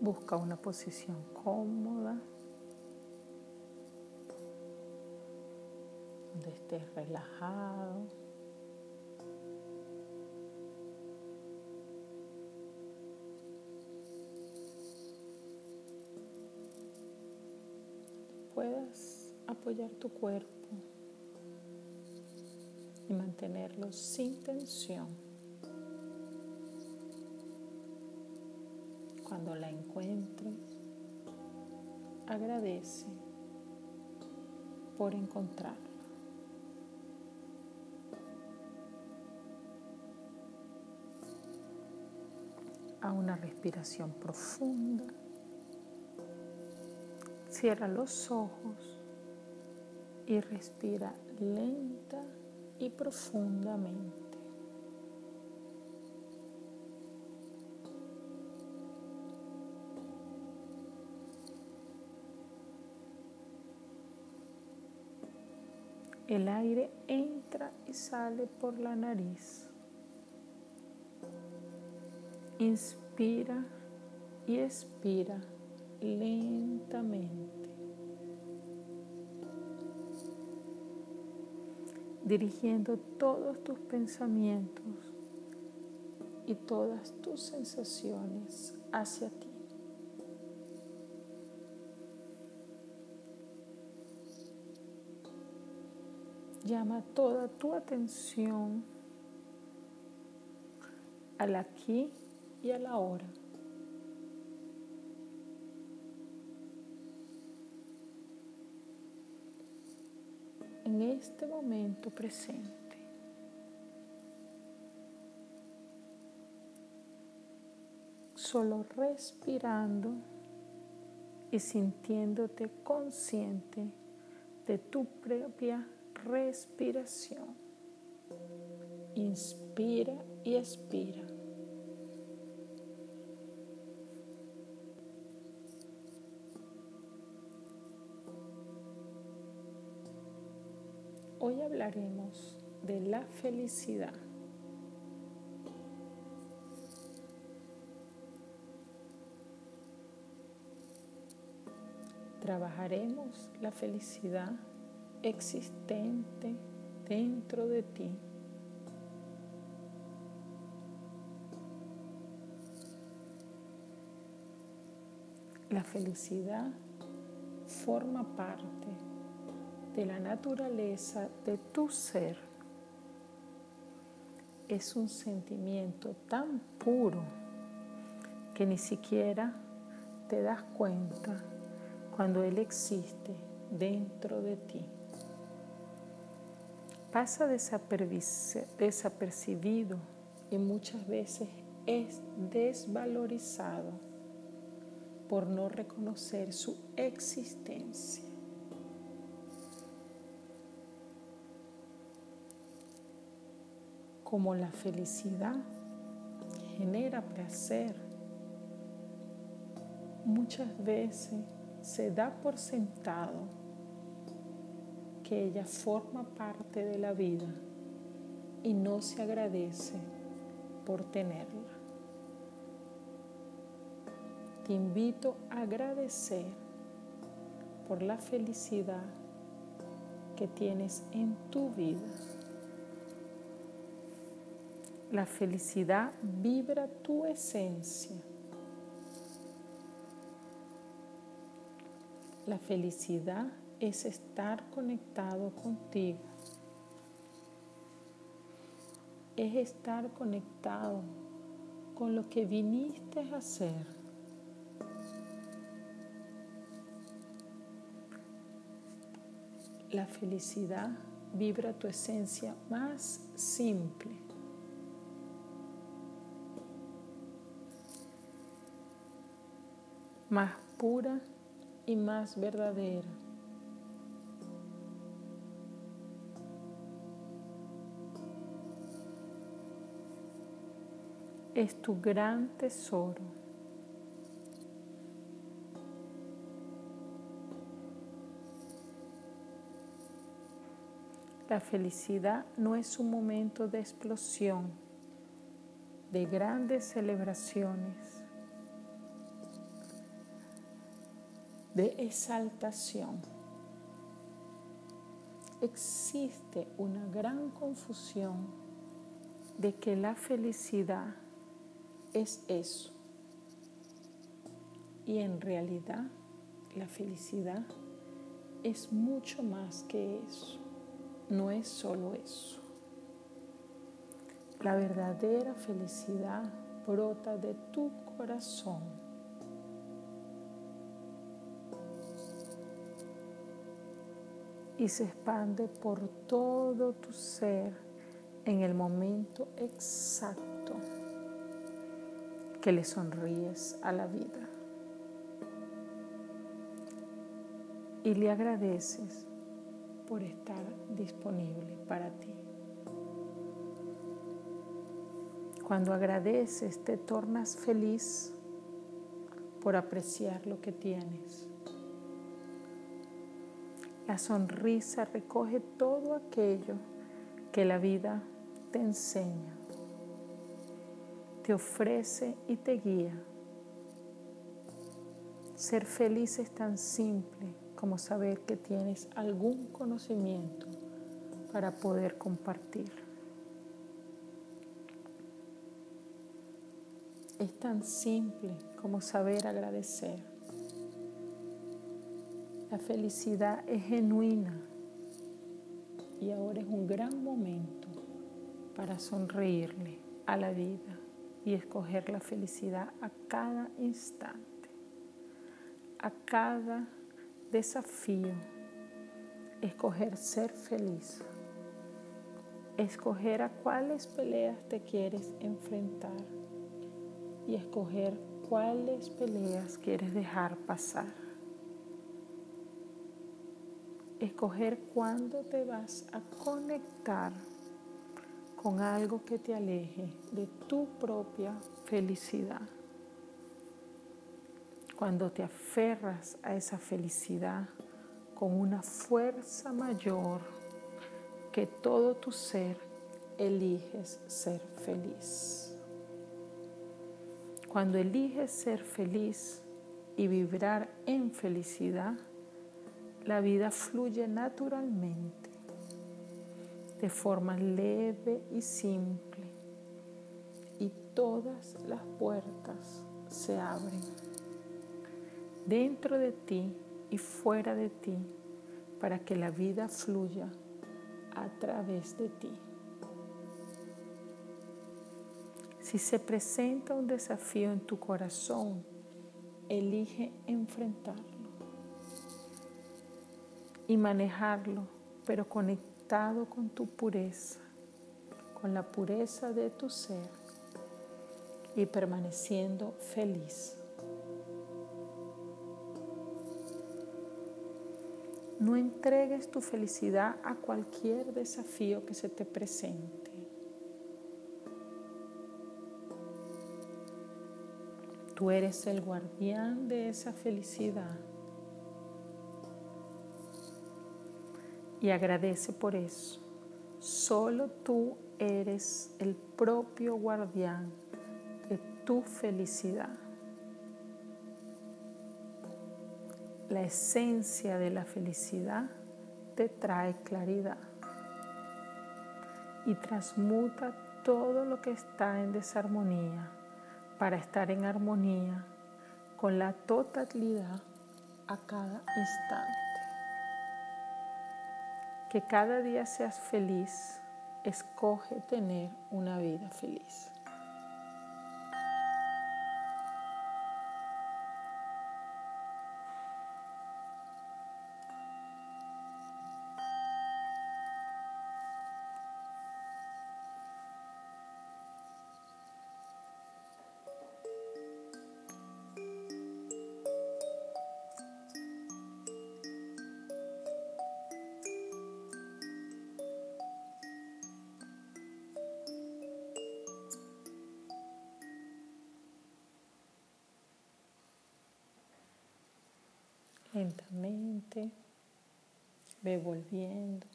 Busca una posición cómoda donde estés relajado. Puedas apoyar tu cuerpo y mantenerlo sin tensión. Cuando la encuentres, agradece por encontrarla. A una respiración profunda. Cierra los ojos y respira lenta y profundamente. El aire entra y sale por la nariz. Inspira y expira lentamente. Dirigiendo todos tus pensamientos y todas tus sensaciones hacia ti. Llama toda tu atención al aquí y a la hora. En este momento presente. Solo respirando y sintiéndote consciente de tu propia respiración. Inspira y expira. Hoy hablaremos de la felicidad. Trabajaremos la felicidad existente dentro de ti. La felicidad forma parte de la naturaleza de tu ser. Es un sentimiento tan puro que ni siquiera te das cuenta cuando Él existe dentro de ti pasa desapercibido y muchas veces es desvalorizado por no reconocer su existencia. Como la felicidad genera placer, muchas veces se da por sentado ella forma parte de la vida y no se agradece por tenerla. Te invito a agradecer por la felicidad que tienes en tu vida. La felicidad vibra tu esencia. La felicidad es estar conectado contigo. Es estar conectado con lo que viniste a hacer. La felicidad vibra tu esencia más simple. más pura y más verdadera. Es tu gran tesoro. La felicidad no es un momento de explosión, de grandes celebraciones. de exaltación. Existe una gran confusión de que la felicidad es eso. Y en realidad la felicidad es mucho más que eso. No es solo eso. La verdadera felicidad brota de tu corazón. Y se expande por todo tu ser en el momento exacto que le sonríes a la vida. Y le agradeces por estar disponible para ti. Cuando agradeces te tornas feliz por apreciar lo que tienes. La sonrisa recoge todo aquello que la vida te enseña, ofrece y te guía. Ser feliz es tan simple como saber que tienes algún conocimiento para poder compartir. Es tan simple como saber agradecer. La felicidad es genuina y ahora es un gran momento para sonreírle a la vida y escoger la felicidad a cada instante, a cada desafío, escoger ser feliz, escoger a cuáles peleas te quieres enfrentar y escoger cuáles peleas quieres dejar pasar. Escoger cuándo te vas a conectar con algo que te aleje de tu propia felicidad. Cuando te aferras a esa felicidad con una fuerza mayor que todo tu ser, eliges ser feliz. Cuando eliges ser feliz y vibrar en felicidad, la vida fluye naturalmente, de forma leve y simple, y todas las puertas se abren dentro de ti y fuera de ti para que la vida fluya a través de ti. Si se presenta un desafío en tu corazón, elige enfrentarlo y manejarlo, pero con tu pureza, con la pureza de tu ser y permaneciendo feliz. No entregues tu felicidad a cualquier desafío que se te presente. Tú eres el guardián de esa felicidad. Y agradece por eso. Solo tú eres el propio guardián de tu felicidad. La esencia de la felicidad te trae claridad y transmuta todo lo que está en desarmonía para estar en armonía con la totalidad a cada instante. Que cada día seas feliz, escoge tener una vida feliz. Lentamente ve volviendo,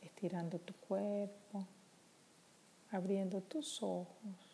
estirando tu cuerpo, abriendo tus ojos.